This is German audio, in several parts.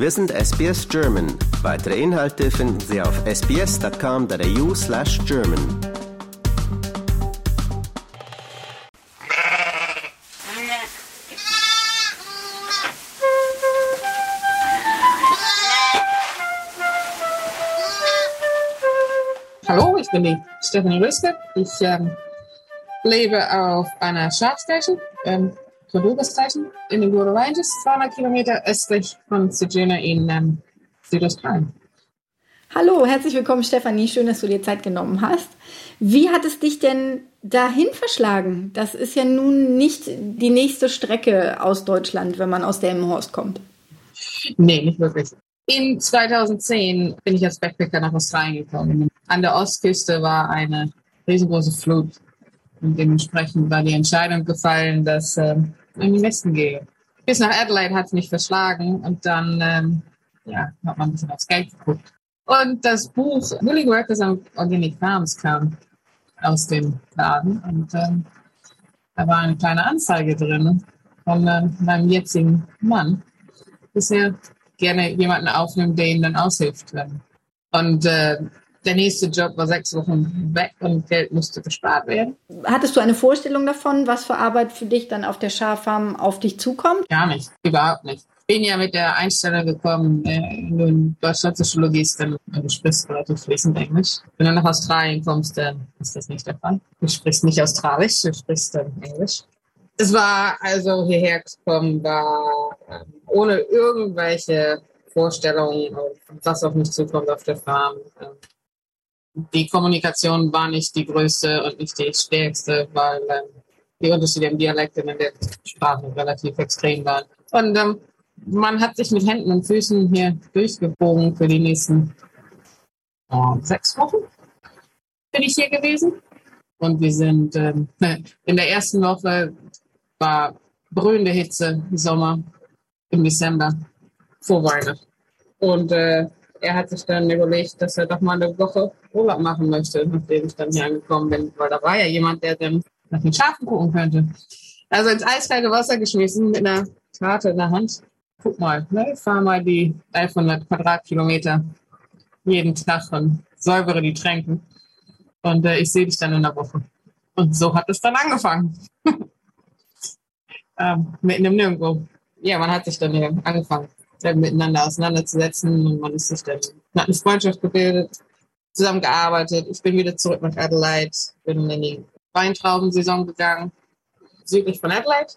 Wir sind SBS German. Weitere Inhalte finden Sie auf sbs.com.au slash German. Hallo, ich bin die Stephanie Rüske. Ich ähm, lebe auf einer Schafstation, ähm, Station in den Rural Ranges, 200 Kilometer östlich von Sejuna in ähm, Südaustralien. Hallo, herzlich willkommen Stefanie, schön, dass du dir Zeit genommen hast. Wie hat es dich denn dahin verschlagen? Das ist ja nun nicht die nächste Strecke aus Deutschland, wenn man aus Delmenhorst kommt. Nee, nicht wirklich. In 2010 bin ich als Backpacker nach Australien gekommen. An der Ostküste war eine riesengroße Flut. Und dementsprechend war die Entscheidung gefallen, dass äh, in den Westen gehe. Bis nach Adelaide hat es mich verschlagen und dann ähm, ja, hat man ein bisschen aufs Geld geguckt. Und das Buch Willing Workers on Organic Farms kam aus dem Laden und ähm, da war eine kleine Anzeige drin von äh, meinem jetzigen Mann, dass er gerne jemanden aufnimmt, der ihm dann aushilft. Und äh, der nächste Job war sechs Wochen weg und Geld musste gespart werden. Hattest du eine Vorstellung davon, was für Arbeit für dich dann auf der Schaffarm auf dich zukommt? Gar nicht, überhaupt nicht. Ich bin ja mit der Einstellung gekommen, äh, in Deutschland Soziologie ist dann, du sprichst relativ fließend Englisch. Wenn du nach Australien kommst, dann ist das nicht der Fall. Du sprichst nicht Australisch, du sprichst dann Englisch. Es war also hierher gekommen, war äh, ohne irgendwelche Vorstellungen, was auf mich zukommt auf der Farm. Ähm, die Kommunikation war nicht die größte und nicht die stärkste, weil ähm, die Unterschiede im Dialekt und in der Sprache relativ extrem waren. Und ähm, man hat sich mit Händen und Füßen hier durchgebogen für die nächsten oh, sechs Wochen. Bin ich hier gewesen. Und wir sind ähm, in der ersten Woche war brühende Hitze, Sommer im Dezember vor Weihnachten. Und äh, er hat sich dann überlegt, dass er doch mal eine Woche Urlaub machen möchte, nachdem ich dann hier angekommen bin, weil da war ja jemand, der dann nach den Schafen gucken könnte. Also ins eiskalte Wasser geschmissen mit einer Karte in der Hand. Guck mal, ne, fahr mal die 500 Quadratkilometer jeden Tag und säubere die Tränken. Und äh, ich sehe dich dann in der Woche. Und so hat es dann angefangen. ähm, mitten im Nirgendwo. Ja, man hat sich dann angefangen miteinander auseinanderzusetzen und man ist sich dann, man hat eine Freundschaft gebildet, zusammengearbeitet. Ich bin wieder zurück nach Adelaide, bin in die Weintraubensaison gegangen, südlich von Adelaide.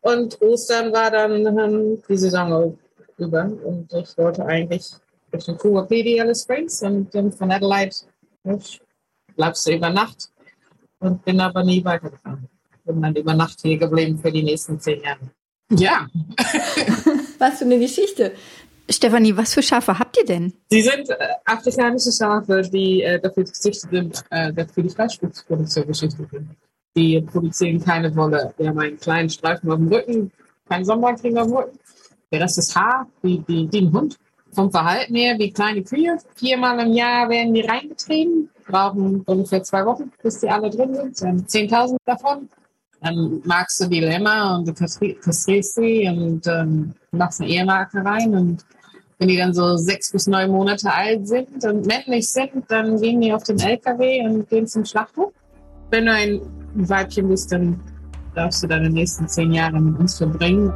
Und Ostern war dann ähm, die Saison über und ich wollte eigentlich Richtung Kuapedi Alice Springs und ähm, von Adelaide ich, bleibst du über Nacht und bin aber nie weitergefahren. Bin dann über Nacht hier geblieben für die nächsten zehn Jahre. Ja. was für eine Geschichte. Stefanie, was für Schafe habt ihr denn? Sie sind äh, afrikanische Schafe, die äh, dafür gezüchtet sind, äh, für die Fleischproduktion geschichtet sind. Die produzieren keine Wolle. Wir haben einen kleinen Streifen auf dem Rücken, keinen Sommerkring auf dem Rücken. Der Rest ist Haar, wie, wie, wie ein Hund. Vom Verhalten her wie kleine Kühe. Viermal im Jahr werden die reingetrieben, brauchen ungefähr zwei Wochen, bis die alle drin sind. 10.000 davon dann magst du die Lämmer und du kastrierst sie und ähm, machst eine Ehemarke rein und wenn die dann so sechs bis neun Monate alt sind und männlich sind, dann gehen die auf den LKW und gehen zum Schlachthof. Wenn du ein Weibchen bist, dann darfst du deine nächsten zehn Jahre mit uns verbringen.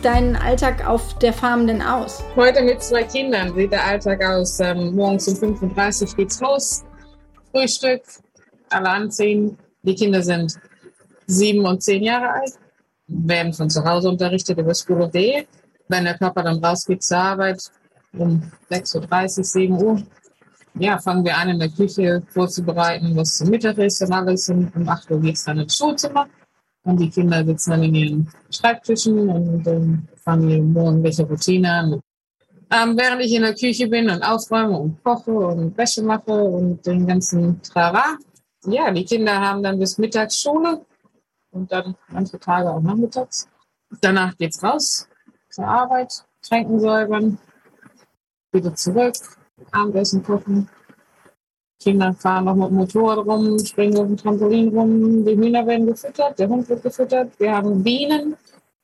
Dein Alltag auf der Farm denn aus? Heute mit zwei Kindern sieht der Alltag aus. Ähm, morgens um 35 geht's los. Frühstück, alle anziehen. Die Kinder sind sieben und zehn Jahre alt, werden von zu Hause unterrichtet über of Day. Wenn der Papa dann rausgeht zur Arbeit um 6.30 Uhr, 7 Uhr, ja, fangen wir an, in der Küche vorzubereiten, was zum Mittag ist und alles. Und um 8 Uhr geht's dann ins Schulzimmer. Und die Kinder sitzen dann in ihren Schreibtischen und ähm, fangen ihren morgendliche Routine an. Ähm, während ich in der Küche bin und aufräume und koche und Wäsche mache und den ganzen Trara. Ja, die Kinder haben dann bis mittags Schule und dann manche Tage auch nachmittags. Danach geht's raus zur Arbeit, Tränken säubern, wieder zurück, Abendessen kochen. Kinder fahren noch mit dem Motorrad rum, springen auf dem Trampolin rum, die Hühner werden gefüttert, der Hund wird gefüttert. Wir haben Bienen,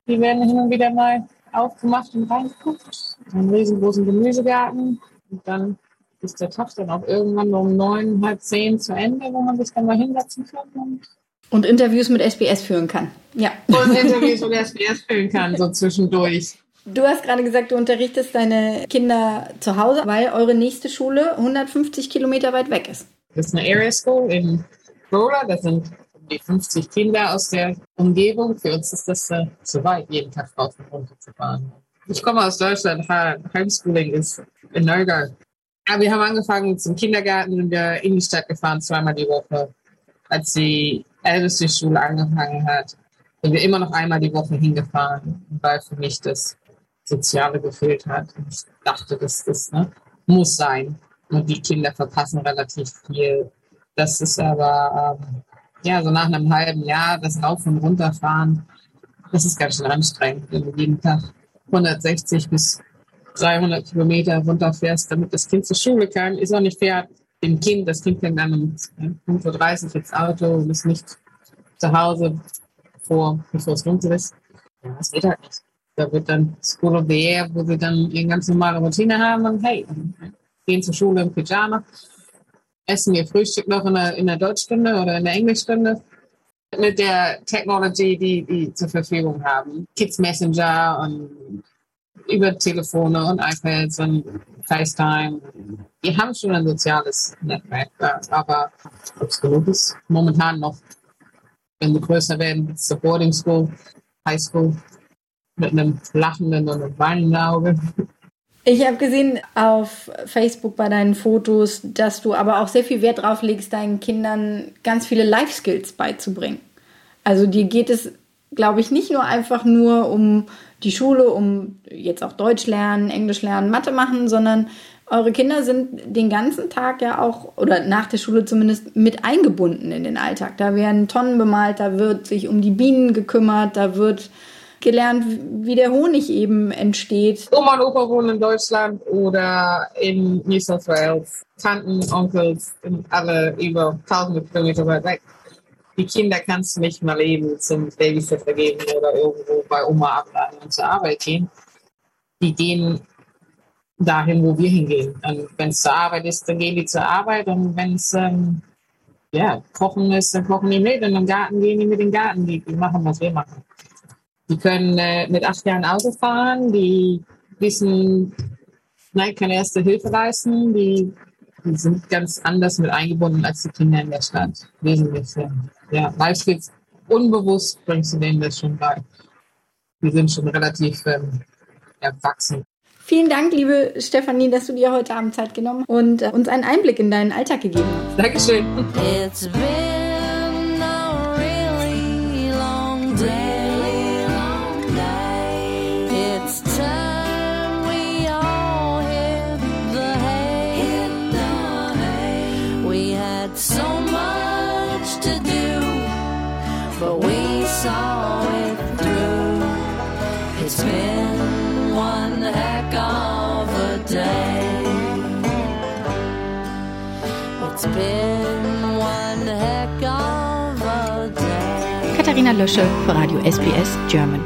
die werden hin und wieder mal aufgemacht und reingeguckt. Einen riesengroßen Gemüsegarten. Und dann ist der Tag dann auch irgendwann um neun, halb zehn zu Ende, wo man sich dann mal hinsetzen kann. Und, und Interviews mit SBS führen kann. Ja. Und Interviews mit SBS führen kann, so zwischendurch. Du hast gerade gesagt, du unterrichtest deine Kinder zu Hause, weil eure nächste Schule 150 Kilometer weit weg ist. Das ist eine Area School in Roller. Das sind die 50 Kinder aus der Umgebung. Für uns ist das äh, zu weit, jeden Tag rauf und runter zu fahren. Ich komme aus Deutschland. Homeschooling ist in Nürnberg. Aber wir haben angefangen zum Kindergarten in die Stadt gefahren, zweimal die Woche. Als die älteste Schule angefangen hat, sind wir immer noch einmal die Woche hingefahren, weil für mich das Soziale gefehlt hat. Ich dachte, das, das ne, muss sein. Und die Kinder verpassen relativ viel. Das ist aber, ähm, ja, so nach einem halben Jahr, das Rauf- und Runterfahren, das ist ganz schön anstrengend, wenn du jeden Tag 160 bis 300 Kilometer runterfährst, damit das Kind zur Schule kann. Ist auch nicht fair dem Kind. Das Kind fängt dann um 5.30 Uhr ins Auto und ist nicht zu Hause, vor, bevor es dunkel ist. Ja, das geht halt nicht. Da wird dann School of the Air, wo sie dann ihre ganz normale Routine haben und hey, gehen zur Schule im Pyjama, essen ihr Frühstück noch in der, in der Deutschstunde oder in der Englischstunde mit der Technology, die die zur Verfügung haben. Kids Messenger und über Telefone und iPads und FaceTime. Die haben schon ein soziales Netzwerk, aber ob es genug ist, momentan noch. Wenn sie größer werden, Supporting School, High School, mit einem lachenden und einem weinenden Auge. Ich habe gesehen auf Facebook bei deinen Fotos, dass du aber auch sehr viel Wert drauf legst, deinen Kindern ganz viele Life-Skills beizubringen. Also dir geht es, glaube ich, nicht nur einfach nur um die Schule, um jetzt auch Deutsch lernen, Englisch lernen, Mathe machen, sondern eure Kinder sind den ganzen Tag ja auch, oder nach der Schule zumindest, mit eingebunden in den Alltag. Da werden Tonnen bemalt, da wird sich um die Bienen gekümmert, da wird gelernt, wie der Honig eben entsteht. Oma und Opa wohnen in Deutschland oder in New South Wales. Tanten, Onkels, alle über tausende Kilometer weit weg. Die Kinder kannst du nicht mal eben zum Babysitter geben oder irgendwo bei Oma abladen und zur Arbeit gehen. Die gehen dahin, wo wir hingehen. Wenn es zur Arbeit ist, dann gehen die zur Arbeit und wenn es ähm, ja, Kochen ist, dann kochen die mit und im Garten gehen die mit dem Garten, die machen, was wir machen. Die können äh, mit acht Jahren Auto fahren, die wissen, nein, keine erste Hilfe leisten, die, die sind ganz anders mit eingebunden als die Kinder in der Stadt. Wesentlich. Ja, Live-Skills unbewusst bringst du denen das schon bei. Die sind schon relativ ähm, erwachsen. Vielen Dank, liebe Stefanie, dass du dir heute Abend Zeit genommen und äh, uns einen Einblick in deinen Alltag gegeben hast. Dankeschön. We saw it through. It's been one heck of a day. It's been one heck of a day. Katharina Lösche für Radio SBS German.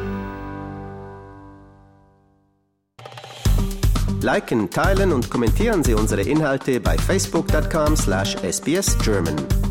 Liken, teilen und kommentieren Sie unsere Inhalte bei facebook.com/sbsgerman.